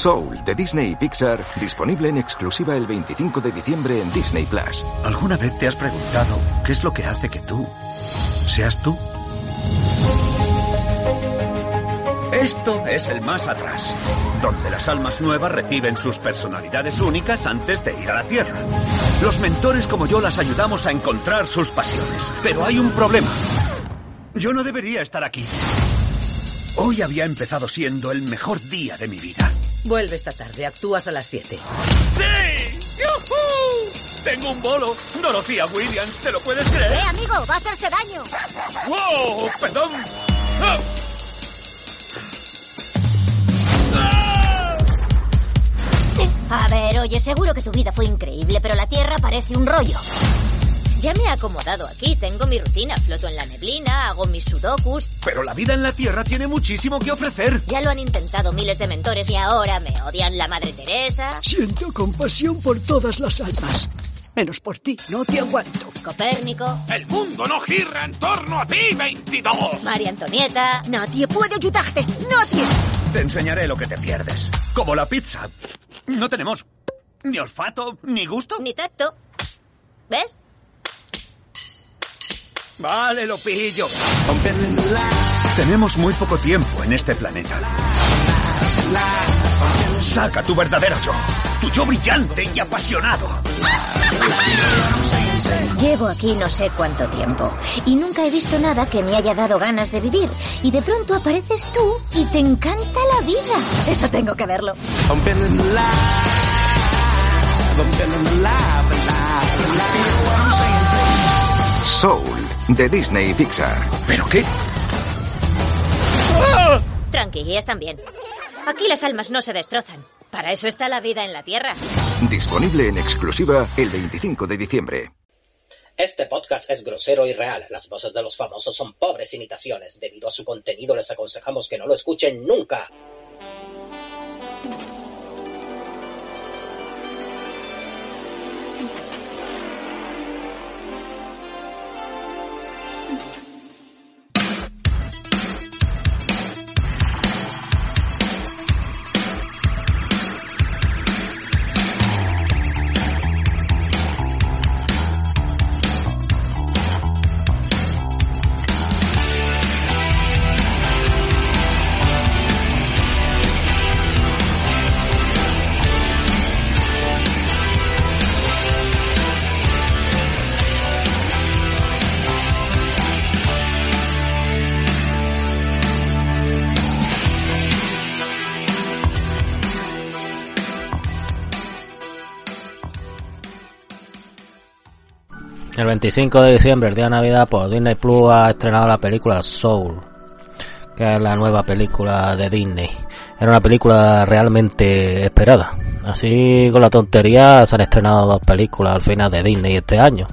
Soul de Disney y Pixar, disponible en exclusiva el 25 de diciembre en Disney Plus. ¿Alguna vez te has preguntado qué es lo que hace que tú seas tú? Esto es el más atrás, donde las almas nuevas reciben sus personalidades únicas antes de ir a la Tierra. Los mentores como yo las ayudamos a encontrar sus pasiones, pero hay un problema. Yo no debería estar aquí. Hoy había empezado siendo el mejor día de mi vida. Vuelve esta tarde, actúas a las 7. ¡Sí! ¡Yujú! Tengo un bolo. Dorothea Williams, ¿te lo puedes creer? ¡Eh, amigo! ¡Va a hacerse daño! ¡Wow! ¡Perdón! ¡Ah! A ver, oye, seguro que tu vida fue increíble, pero la Tierra parece un rollo. Ya me he acomodado aquí, tengo mi rutina, floto en la neblina, hago mis sudokus. Pero la vida en la Tierra tiene muchísimo que ofrecer. Ya lo han intentado miles de mentores y ahora me odian la Madre Teresa. Siento compasión por todas las almas. Menos por ti, no te aguanto. Copérnico. El mundo no gira en torno a ti, 22. María Antonieta. Nadie puede ayudarte. Nadie. Te enseñaré lo que te pierdes. Como la pizza. No tenemos ni olfato, ni gusto. Ni tacto. ¿Ves? Vale, lo pillo. Tenemos muy poco tiempo en este planeta. Saca tu verdadero yo. Tu yo brillante y apasionado. Llevo aquí no sé cuánto tiempo y nunca he visto nada que me haya dado ganas de vivir. Y de pronto apareces tú y te encanta la vida. Eso tengo que verlo. Soul de Disney y Pixar. ¿Pero qué? Tranqui, guías también. Aquí las almas no se destrozan. Para eso está la vida en la Tierra. Disponible en exclusiva el 25 de diciembre. Este podcast es grosero y real. Las voces de los famosos son pobres imitaciones. Debido a su contenido les aconsejamos que no lo escuchen nunca. El 25 de diciembre, el día de Navidad, pues Disney Plus ha estrenado la película Soul, que es la nueva película de Disney. Era una película realmente esperada. Así con la tontería se han estrenado dos películas al final de Disney este año.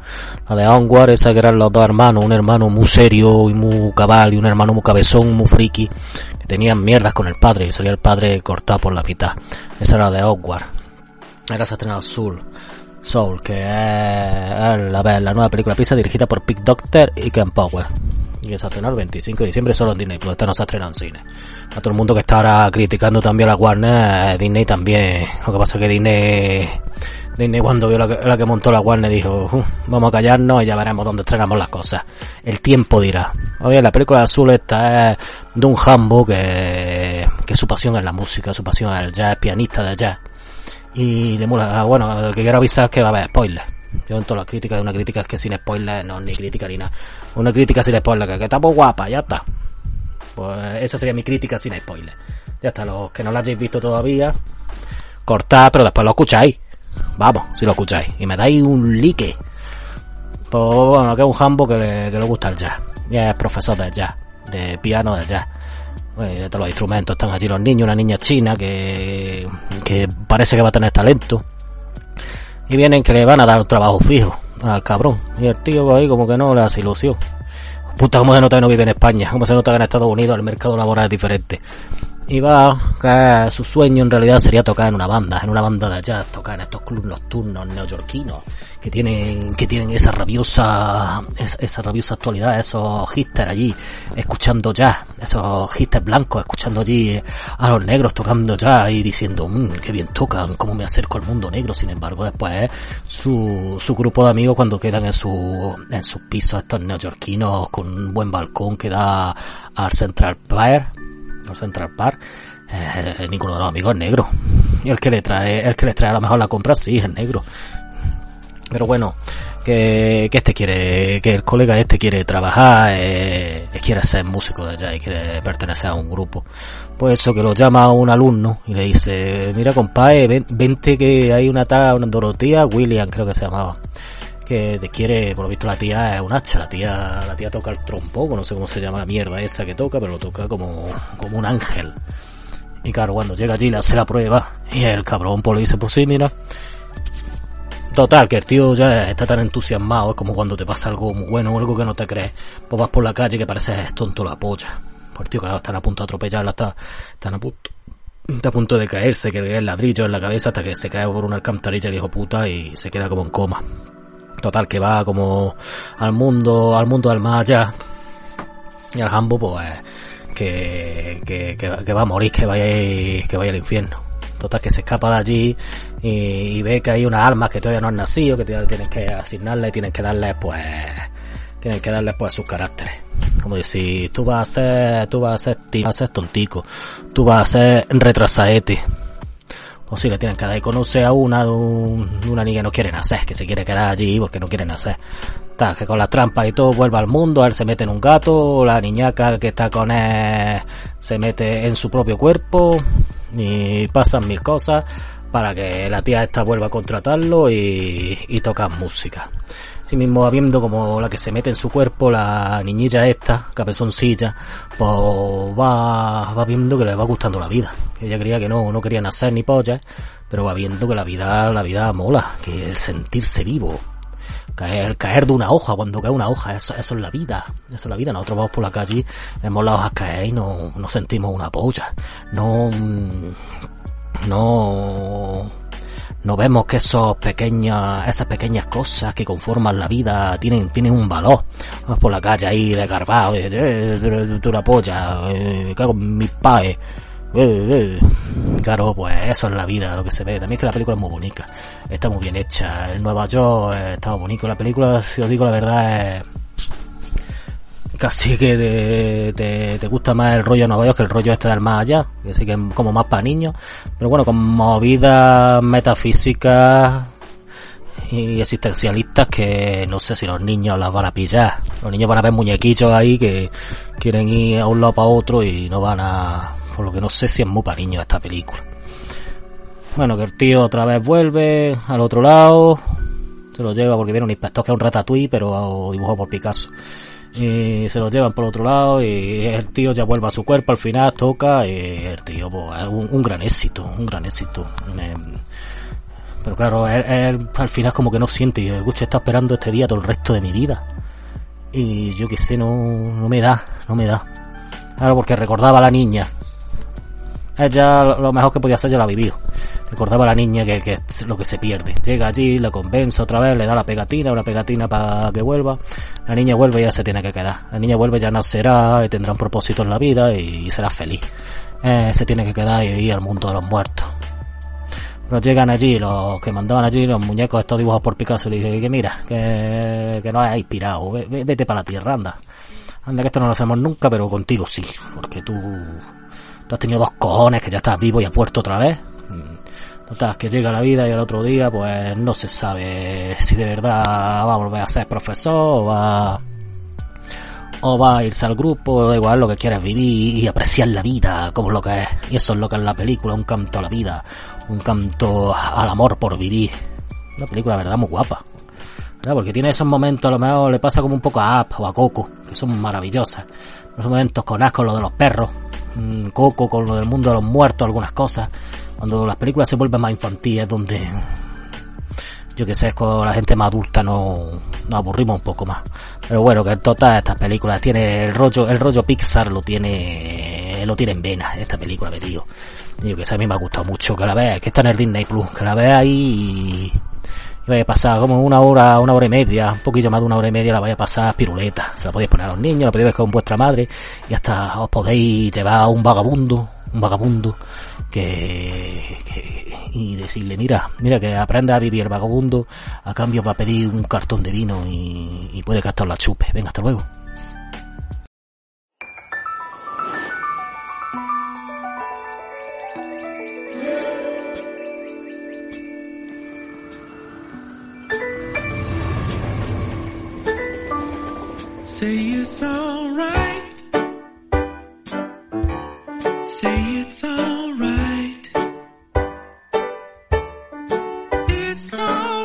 La de Onward, esa que eran los dos hermanos, un hermano muy serio y muy cabal y un hermano muy cabezón, muy friki, que tenían mierdas con el padre y salía el padre cortado por la mitad. Esa era la de Onward. Ahora se ha estrenado Soul. Soul, que es la, la nueva película pizza dirigida por Pete Doctor y Ken Power. Y ha estrenado el 25 de diciembre solo en Disney, pues esta no se ha en cine. A todo el mundo que está ahora criticando también a la Warner, eh, Disney también. Lo que pasa es que Disney, Disney cuando vio la que, la que montó la Warner dijo, "Uh, vamos a callarnos y ya veremos dónde estrenamos las cosas. El tiempo dirá. Oye, la película azul esta es de un jambo que, que su pasión es la música, su pasión es el jazz, es pianista de jazz y le mola, bueno, lo que quiero avisar es que va a haber spoilers. Yo en todas las críticas, una crítica es que sin spoilers, no, ni crítica ni nada. Una crítica sin spoilers, que, que está muy guapa, ya está. Pues esa sería mi crítica sin spoilers. Ya está, los que no la hayáis visto todavía, cortad, pero después lo escucháis. Vamos, si lo escucháis. Y me dais un like. Pues bueno, que es un jambo que le, que le gusta el jazz. Y es profesor de jazz, de piano de jazz. Los instrumentos están allí los niños, una niña china que, que parece que va a tener talento. Y vienen que le van a dar un trabajo fijo al cabrón. Y el tío ahí como que no le hace ilusión. Puta, como se nota que no vive en España, como se nota que en Estados Unidos el mercado laboral es diferente. Va, que su sueño en realidad sería tocar en una banda, en una banda de jazz, tocar en estos clubes nocturnos neoyorquinos, que tienen, que tienen esa rabiosa, esa, rabiosa actualidad, esos hipsters allí, escuchando jazz, esos hipsters blancos, escuchando allí a los negros tocando jazz y diciendo, mmm, qué bien tocan, cómo me acerco al mundo negro, sin embargo después su, su grupo de amigos cuando quedan en su, en sus pisos estos neoyorquinos con un buen balcón que da al Central Park, al Central Park, eh, ninguno de los amigos es negro. Y el que le trae, el que le trae a lo mejor la compra sí es negro. Pero bueno, que, que este quiere, que el colega este quiere trabajar, eh, quiere ser músico de allá y quiere pertenecer a un grupo. Pues eso, que lo llama un alumno y le dice, mira compadre, ven, vente que hay una tal, una Dorotía William creo que se llamaba que te quiere, por lo visto la tía es un hacha, la tía, la tía toca el trombón, no sé cómo se llama la mierda esa que toca, pero lo toca como, como un ángel. Y claro, cuando llega allí le hace la prueba y el cabrón pues le dice, pues sí, mira. Total, que el tío ya está tan entusiasmado, es como cuando te pasa algo muy bueno o algo que no te crees, pues vas por la calle que pareces tonto la polla. Pues tío, claro, están a punto de atropellarla, está, están a punto, está a punto de caerse, que le el ladrillo en la cabeza hasta que se cae por una alcantarilla el hijo puta y se queda como en coma. Total, que va como al mundo, al mundo del más allá. Y al Hambo, pues, que, que, que, va a morir, que vaya, que vaya al infierno. Total, que se escapa de allí y, ve que hay unas almas que todavía no han nacido, que todavía tienen que asignarle y tienen que darle, pues, tienen que darle, pues, sus caracteres. Como decir, tú vas a ser, tú vas a ser, vas a ser tontico, tú vas a ser retrasaete o si le tienen que dar y conoce a una de, un, una niña que no quiere nacer, que se quiere quedar allí porque no quiere nacer. Está, que con la trampa y todo vuelve al mundo, él se mete en un gato, la niñaca que está con él se mete en su propio cuerpo y pasan mil cosas para que la tía esta vuelva a contratarlo y, y toca música. Así mismo va viendo como la que se mete en su cuerpo, la niñilla esta, cabezoncilla, pues va, va viendo que le va gustando la vida. Ella creía que no, no quería nacer ni polla, pero va viendo que la vida, la vida mola, que el sentirse vivo, caer, caer de una hoja, cuando cae una hoja, eso, eso es la vida, eso es la vida. Nosotros vamos por la calle, vemos las hojas caer y no, no sentimos una polla, no, no, no vemos que esos pequeños, esas pequeñas cosas que conforman la vida tienen, tienen un valor. Vamos por la calle ahí de garbado, eh, eh, una polla, eh, cago en mis paes. Eh, eh. Claro, pues eso es la vida, lo que se ve. También es que la película es muy bonita, está muy bien hecha. En Nueva York eh, está bonito. La película, si os digo la verdad, es casi que te, te, gusta más el rollo Nueva York que el rollo este del más allá, que sí que es como más para niños, pero bueno, con movidas metafísicas y existencialistas que no sé si los niños las van a pillar. Los niños van a ver muñequitos ahí que quieren ir a un lado para otro y no van a... Por lo que no sé si es muy para niños esta película. Bueno, que el tío otra vez vuelve al otro lado, se lo lleva porque viene un inspector que es un ratatouille, pero dibujado por Picasso y se lo llevan por otro lado y el tío ya vuelve a su cuerpo al final toca y el tío pues, es un, gran éxito un gran éxito. Eh, pero claro él, al final como que no siente y escucha está esperando este día todo el resto de mi vida y yo que sé no, no me da no me da. Claro porque recordaba a la niña. Ella lo mejor que podía hacer ya lo ha vivido. Recordaba a la niña que, que es lo que se pierde. Llega allí, la convence otra vez, le da la pegatina, una pegatina para que vuelva. La niña vuelve y ya se tiene que quedar. La niña vuelve ya nacerá y tendrá un propósito en la vida y será feliz. Eh, se tiene que quedar y ir al mundo de los muertos. Pero llegan allí, los que mandaban allí, los muñecos estos dibujados por Picasso, le dije que mira, que, que no has inspirado, vete para la tierra, anda. Anda que esto no lo hacemos nunca, pero contigo sí, porque tú tú has tenido dos cojones que ya estás vivo y has muerto otra vez. Total, que llega la vida y el otro día pues no se sabe si de verdad va a volver a ser profesor o va, o va a irse al grupo, da igual lo que quieras vivir y apreciar la vida como lo que es. Y eso es lo que es la película, un canto a la vida, un canto al amor por vivir. Una película, la verdad, muy guapa. ¿verdad? Porque tiene esos momentos, a lo mejor le pasa como un poco a App o a Coco, que son maravillosas. Esos momentos con asco, lo de los perros, Coco con lo del mundo de los muertos, algunas cosas. Cuando las películas se vuelven más infantiles, donde yo que sé, con la gente más adulta no nos aburrimos un poco más. Pero bueno, que en todas estas películas tiene el rollo, el rollo Pixar lo tiene, lo tiene en vena esta película, metido. Yo que sé, a mí me ha gustado mucho que la veas, que está en el Disney Plus, que la veas ahí y, vaya a pasar como una hora, una hora y media, un poquillo más de una hora y media la vaya a pasar piruleta. Se la podéis poner a los niños, la podéis ver con vuestra madre y hasta os podéis llevar a un vagabundo, un vagabundo que, que y decirle, mira, mira que aprenda a vivir el vagabundo, a cambio va a pedir un cartón de vino y, y puede gastar la chupe. Venga, hasta luego. so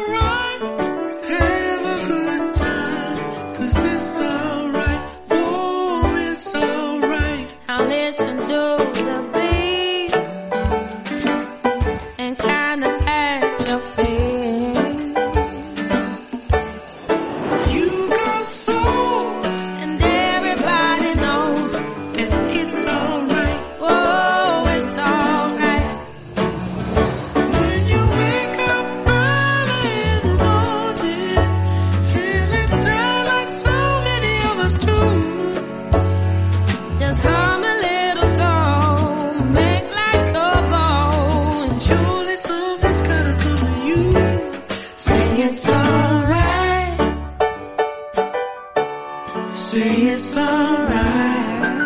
Say it's alright.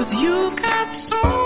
Cause you've got soul.